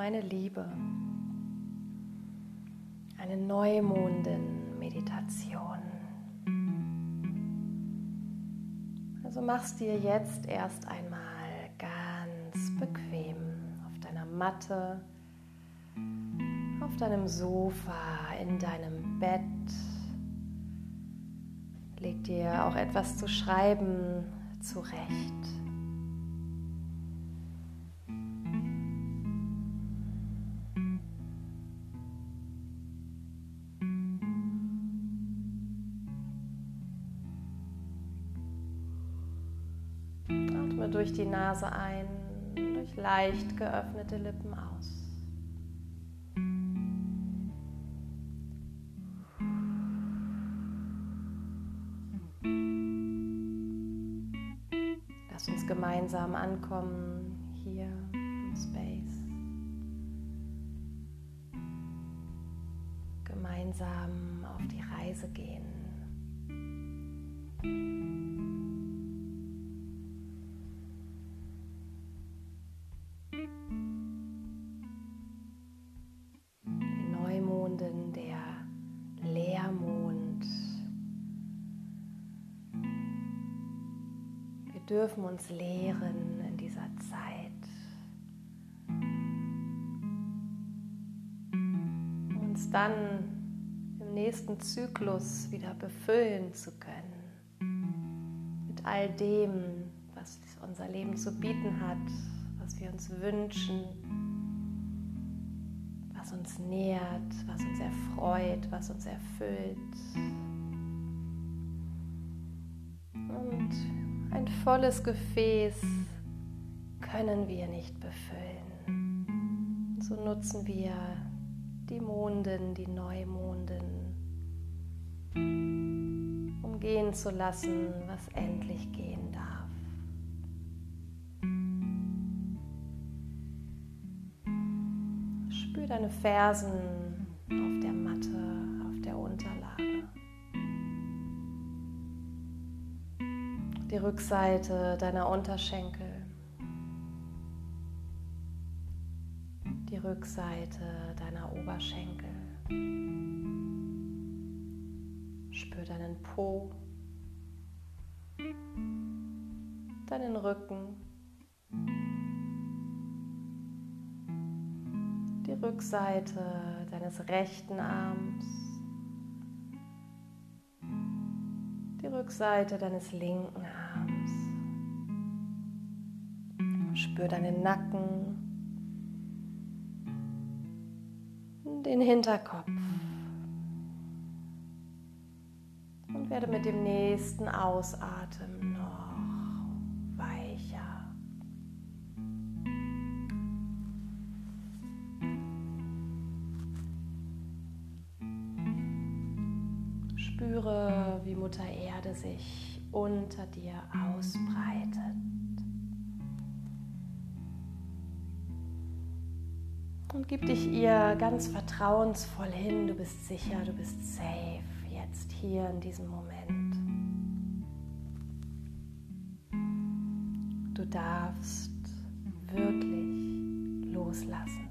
meine Liebe. Eine Neumondin-Meditation. Also machst dir jetzt erst einmal ganz bequem auf deiner Matte, auf deinem Sofa, in deinem Bett. Leg dir auch etwas zu schreiben zurecht. Durch die Nase ein, durch leicht geöffnete Lippen aus. Lass uns gemeinsam ankommen dürfen uns lehren in dieser Zeit. Uns dann im nächsten Zyklus wieder befüllen zu können mit all dem, was unser Leben zu bieten hat, was wir uns wünschen, was uns nährt, was uns erfreut, was uns erfüllt. Und ein volles Gefäß können wir nicht befüllen. So nutzen wir die Monden, die Neumonden, um gehen zu lassen, was endlich gehen darf. Spür deine Fersen auf der Matte, die Rückseite deiner Unterschenkel, die Rückseite deiner Oberschenkel. Spür deinen Po, deinen Rücken, die Rückseite deines rechten Arms. Rückseite deines linken Spür deinen Nacken, den Hinterkopf und werde mit dem nächsten Ausatmen noch weicher. Spüre, wie Mutter Erde sich unter dir ausbreitet. Und gib dich ihr ganz vertrauensvoll hin. Du bist sicher, du bist safe jetzt hier in diesem Moment. Du darfst wirklich loslassen.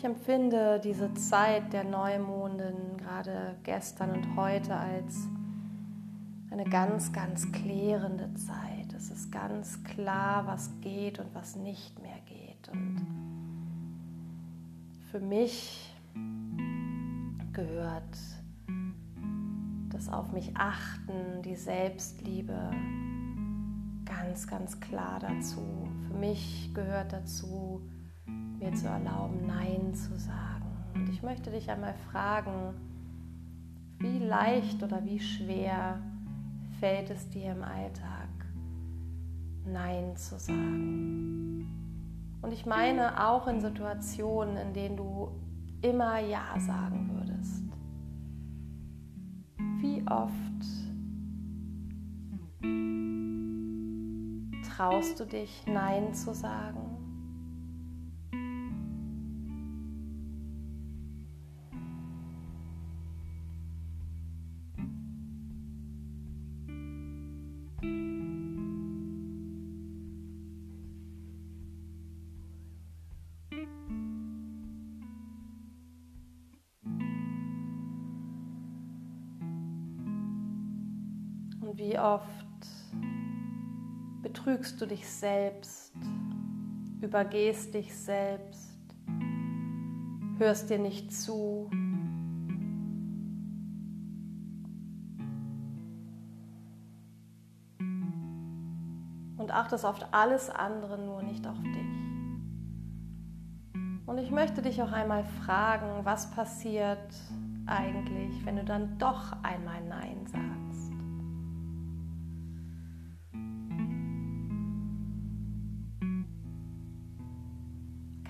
Ich empfinde diese Zeit der Neumonden, gerade gestern und heute, als eine ganz, ganz klärende Zeit. Es ist ganz klar, was geht und was nicht mehr geht. Und für mich gehört das Auf mich achten, die Selbstliebe ganz, ganz klar dazu. Für mich gehört dazu, mir zu erlauben, Nein zu sagen. Und ich möchte dich einmal fragen, wie leicht oder wie schwer fällt es dir im Alltag, Nein zu sagen? Und ich meine auch in Situationen, in denen du immer Ja sagen würdest. Wie oft traust du dich, Nein zu sagen? Und wie oft betrügst du dich selbst, übergehst dich selbst, hörst dir nicht zu. Und achtest auf alles andere, nur nicht auf dich. Und ich möchte dich auch einmal fragen, was passiert eigentlich, wenn du dann doch einmal Nein sagst?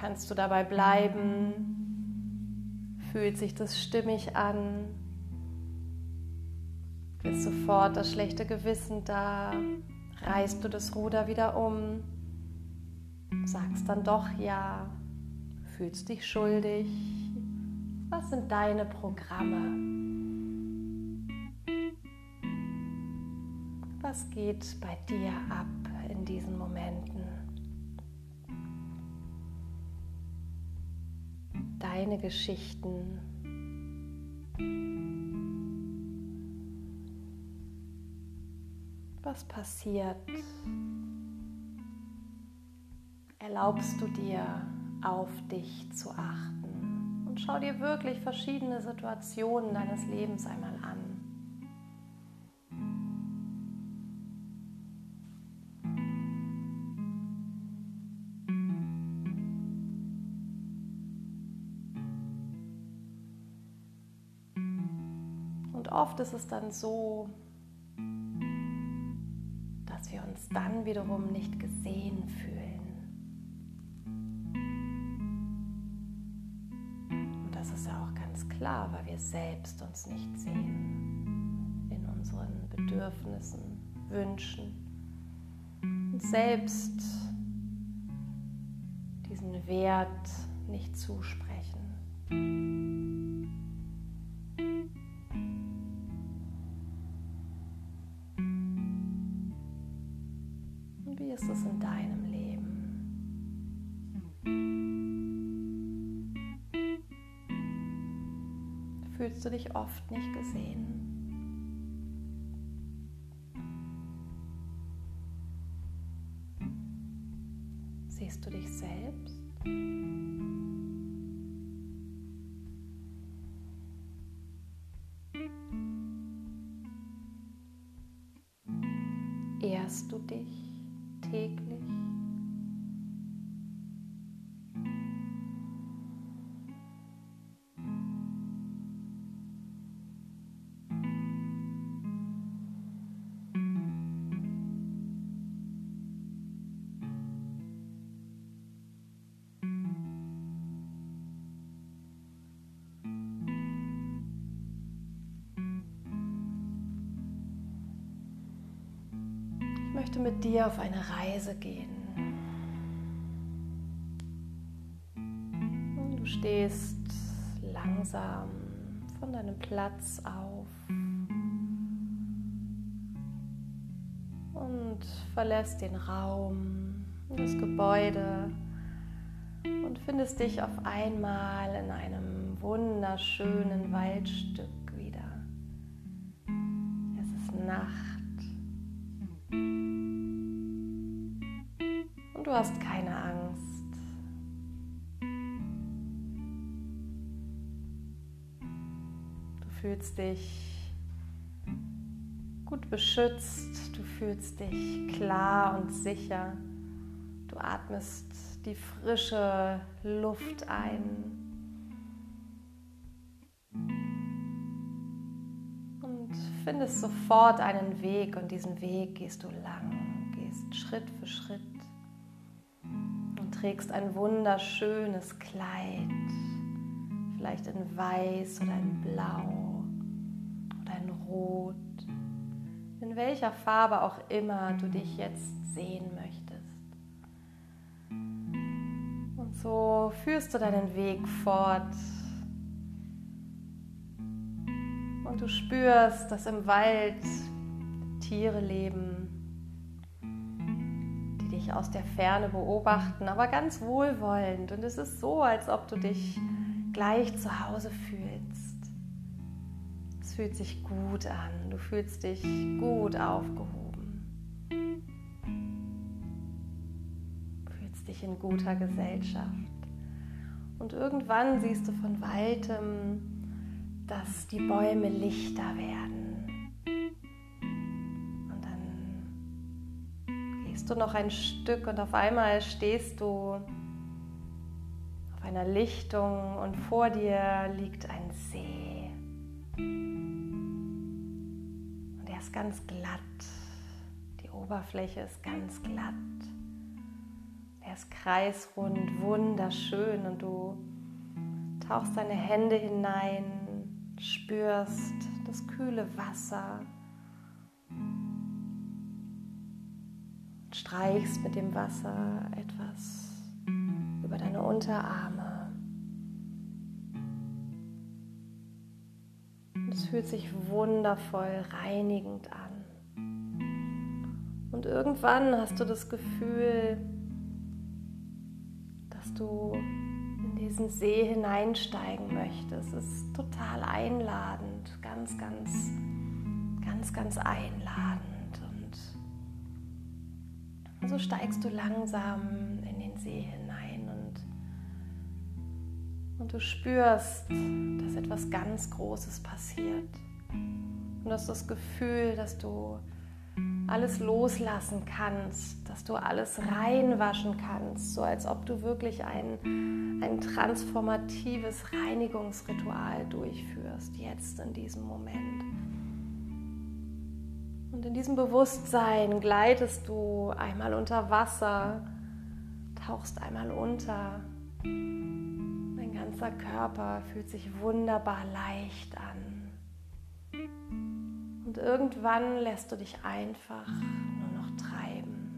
Kannst du dabei bleiben? Fühlt sich das stimmig an? Ist sofort das schlechte Gewissen da? Reißt du das Ruder wieder um? Sagst dann doch ja? Fühlst dich schuldig? Was sind deine Programme? Was geht bei dir ab in diesen Momenten? Deine Geschichten. Was passiert? Erlaubst du dir, auf dich zu achten? Und schau dir wirklich verschiedene Situationen deines Lebens einmal an. Oft ist es dann so, dass wir uns dann wiederum nicht gesehen fühlen. Und das ist ja auch ganz klar, weil wir selbst uns nicht sehen in unseren Bedürfnissen, Wünschen und selbst diesen Wert nicht zusprechen. Fühlst du dich oft nicht gesehen. Siehst du dich selbst? Ehrst du dich möchte mit dir auf eine Reise gehen. Du stehst langsam von deinem Platz auf und verlässt den Raum, das Gebäude und findest dich auf einmal in einem wunderschönen Waldstück hast keine Angst. Du fühlst dich gut beschützt, du fühlst dich klar und sicher. Du atmest die frische Luft ein. Und findest sofort einen Weg und diesen Weg gehst du lang, gehst Schritt für Schritt trägst ein wunderschönes Kleid, vielleicht in Weiß oder in Blau oder in Rot, in welcher Farbe auch immer du dich jetzt sehen möchtest. Und so führst du deinen Weg fort. Und du spürst, dass im Wald Tiere leben, aus der Ferne beobachten, aber ganz wohlwollend. Und es ist so, als ob du dich gleich zu Hause fühlst. Es fühlt sich gut an, du fühlst dich gut aufgehoben. Du fühlst dich in guter Gesellschaft. Und irgendwann siehst du von weitem, dass die Bäume lichter werden du noch ein Stück und auf einmal stehst du auf einer Lichtung und vor dir liegt ein See. Und er ist ganz glatt. Die Oberfläche ist ganz glatt. Er ist kreisrund, wunderschön und du tauchst deine Hände hinein, spürst das kühle Wasser streichst mit dem Wasser etwas über deine Unterarme. es fühlt sich wundervoll reinigend an. Und irgendwann hast du das Gefühl, dass du in diesen See hineinsteigen möchtest. Es ist total einladend, ganz, ganz, ganz, ganz einladend. So steigst du langsam in den See hinein und, und du spürst, dass etwas ganz Großes passiert. Und du hast das Gefühl, dass du alles loslassen kannst, dass du alles reinwaschen kannst, so als ob du wirklich ein, ein transformatives Reinigungsritual durchführst, jetzt in diesem Moment. Und in diesem Bewusstsein gleitest du einmal unter Wasser, tauchst einmal unter. Dein ganzer Körper fühlt sich wunderbar leicht an. Und irgendwann lässt du dich einfach nur noch treiben,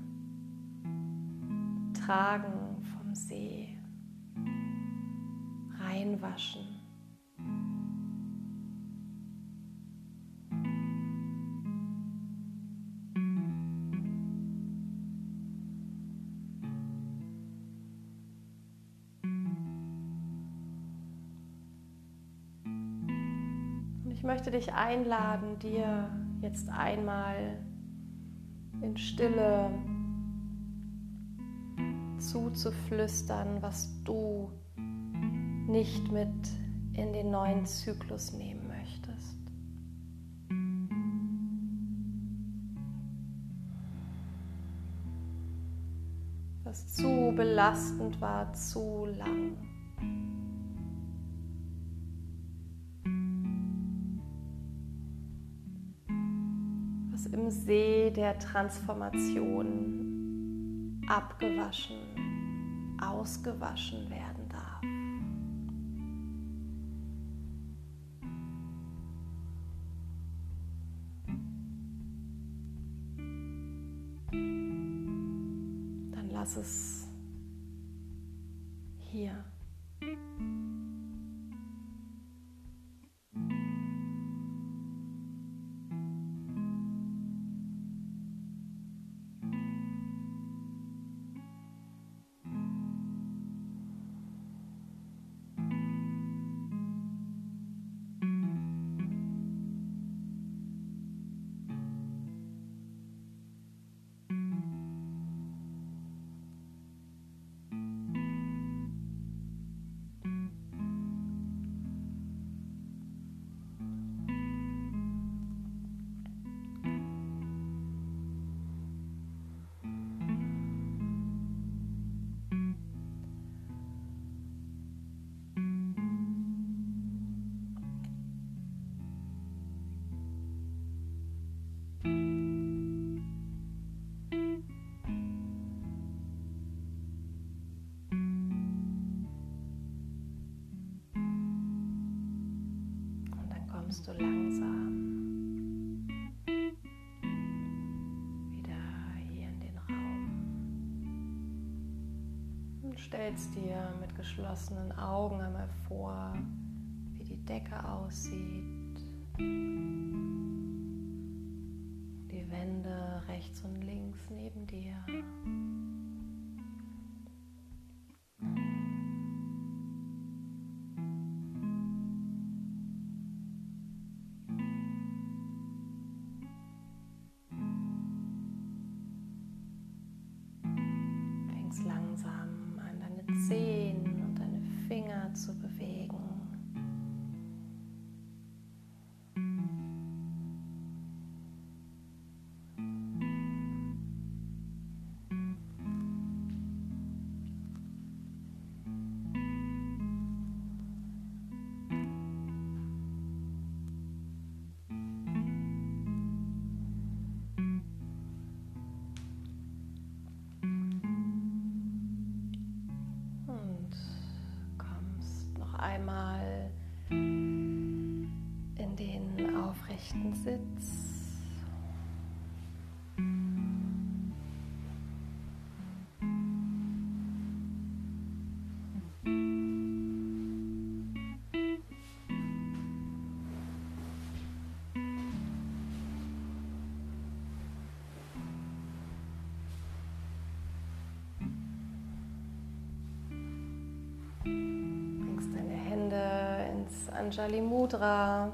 tragen vom See, reinwaschen. Möchte dich einladen, dir jetzt einmal in Stille zuzuflüstern, was du nicht mit in den neuen Zyklus nehmen möchtest. Was zu belastend war, zu lang. See der Transformation abgewaschen, ausgewaschen werden darf. Dann lass es kommst du langsam wieder hier in den Raum und stellst dir mit geschlossenen Augen einmal vor, wie die Decke aussieht, die Wände rechts und links neben dir. Einmal in den aufrechten Sitz. Anjali Mudra.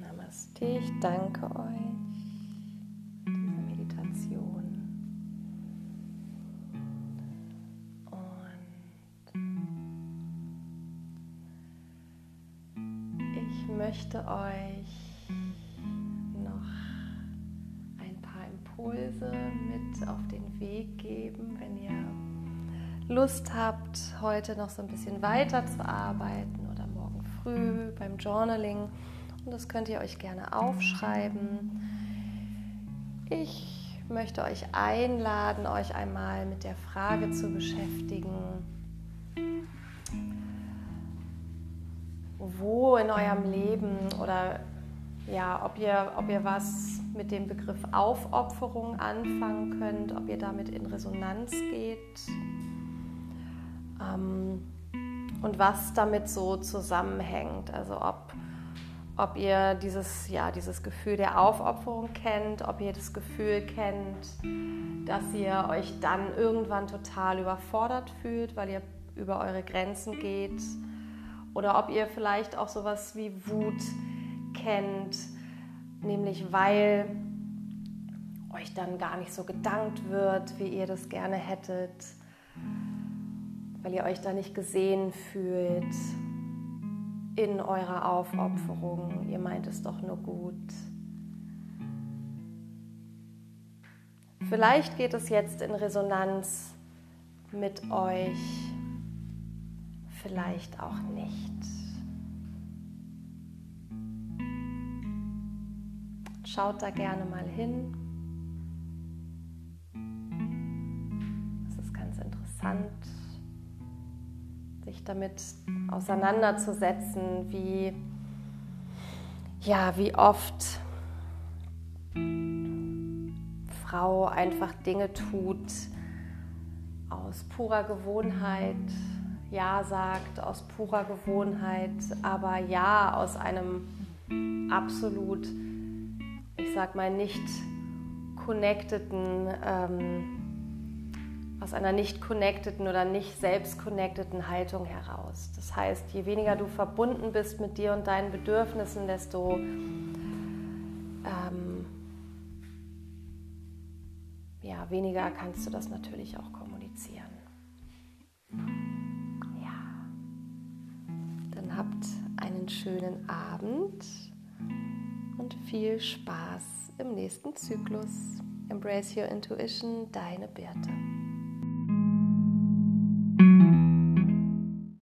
Namaste, ich danke euch. Lust habt, heute noch so ein bisschen weiter zu arbeiten oder morgen früh beim Journaling. Und das könnt ihr euch gerne aufschreiben. Ich möchte euch einladen, euch einmal mit der Frage zu beschäftigen, wo in eurem Leben oder ja, ob ihr, ob ihr was mit dem Begriff Aufopferung anfangen könnt, ob ihr damit in Resonanz geht ähm, und was damit so zusammenhängt. Also ob, ob ihr dieses, ja, dieses Gefühl der Aufopferung kennt, ob ihr das Gefühl kennt, dass ihr euch dann irgendwann total überfordert fühlt, weil ihr über eure Grenzen geht oder ob ihr vielleicht auch sowas wie Wut kennt, nämlich weil euch dann gar nicht so gedankt wird, wie ihr das gerne hättet, weil ihr euch da nicht gesehen fühlt in eurer Aufopferung. Ihr meint es doch nur gut. Vielleicht geht es jetzt in Resonanz mit euch vielleicht auch nicht. Schaut da gerne mal hin. Es ist ganz interessant, sich damit auseinanderzusetzen, wie, ja, wie oft Frau einfach Dinge tut aus purer Gewohnheit ja sagt aus purer Gewohnheit, aber Ja aus einem absolut, ich sag mal, nicht connecteden, ähm, aus einer nicht connecteden oder nicht selbst connecteden Haltung heraus. Das heißt, je weniger du verbunden bist mit dir und deinen Bedürfnissen, desto ähm, ja, weniger kannst du das natürlich auch kommunizieren. habt einen schönen Abend und viel Spaß im nächsten Zyklus. Embrace Your Intuition, deine Birte.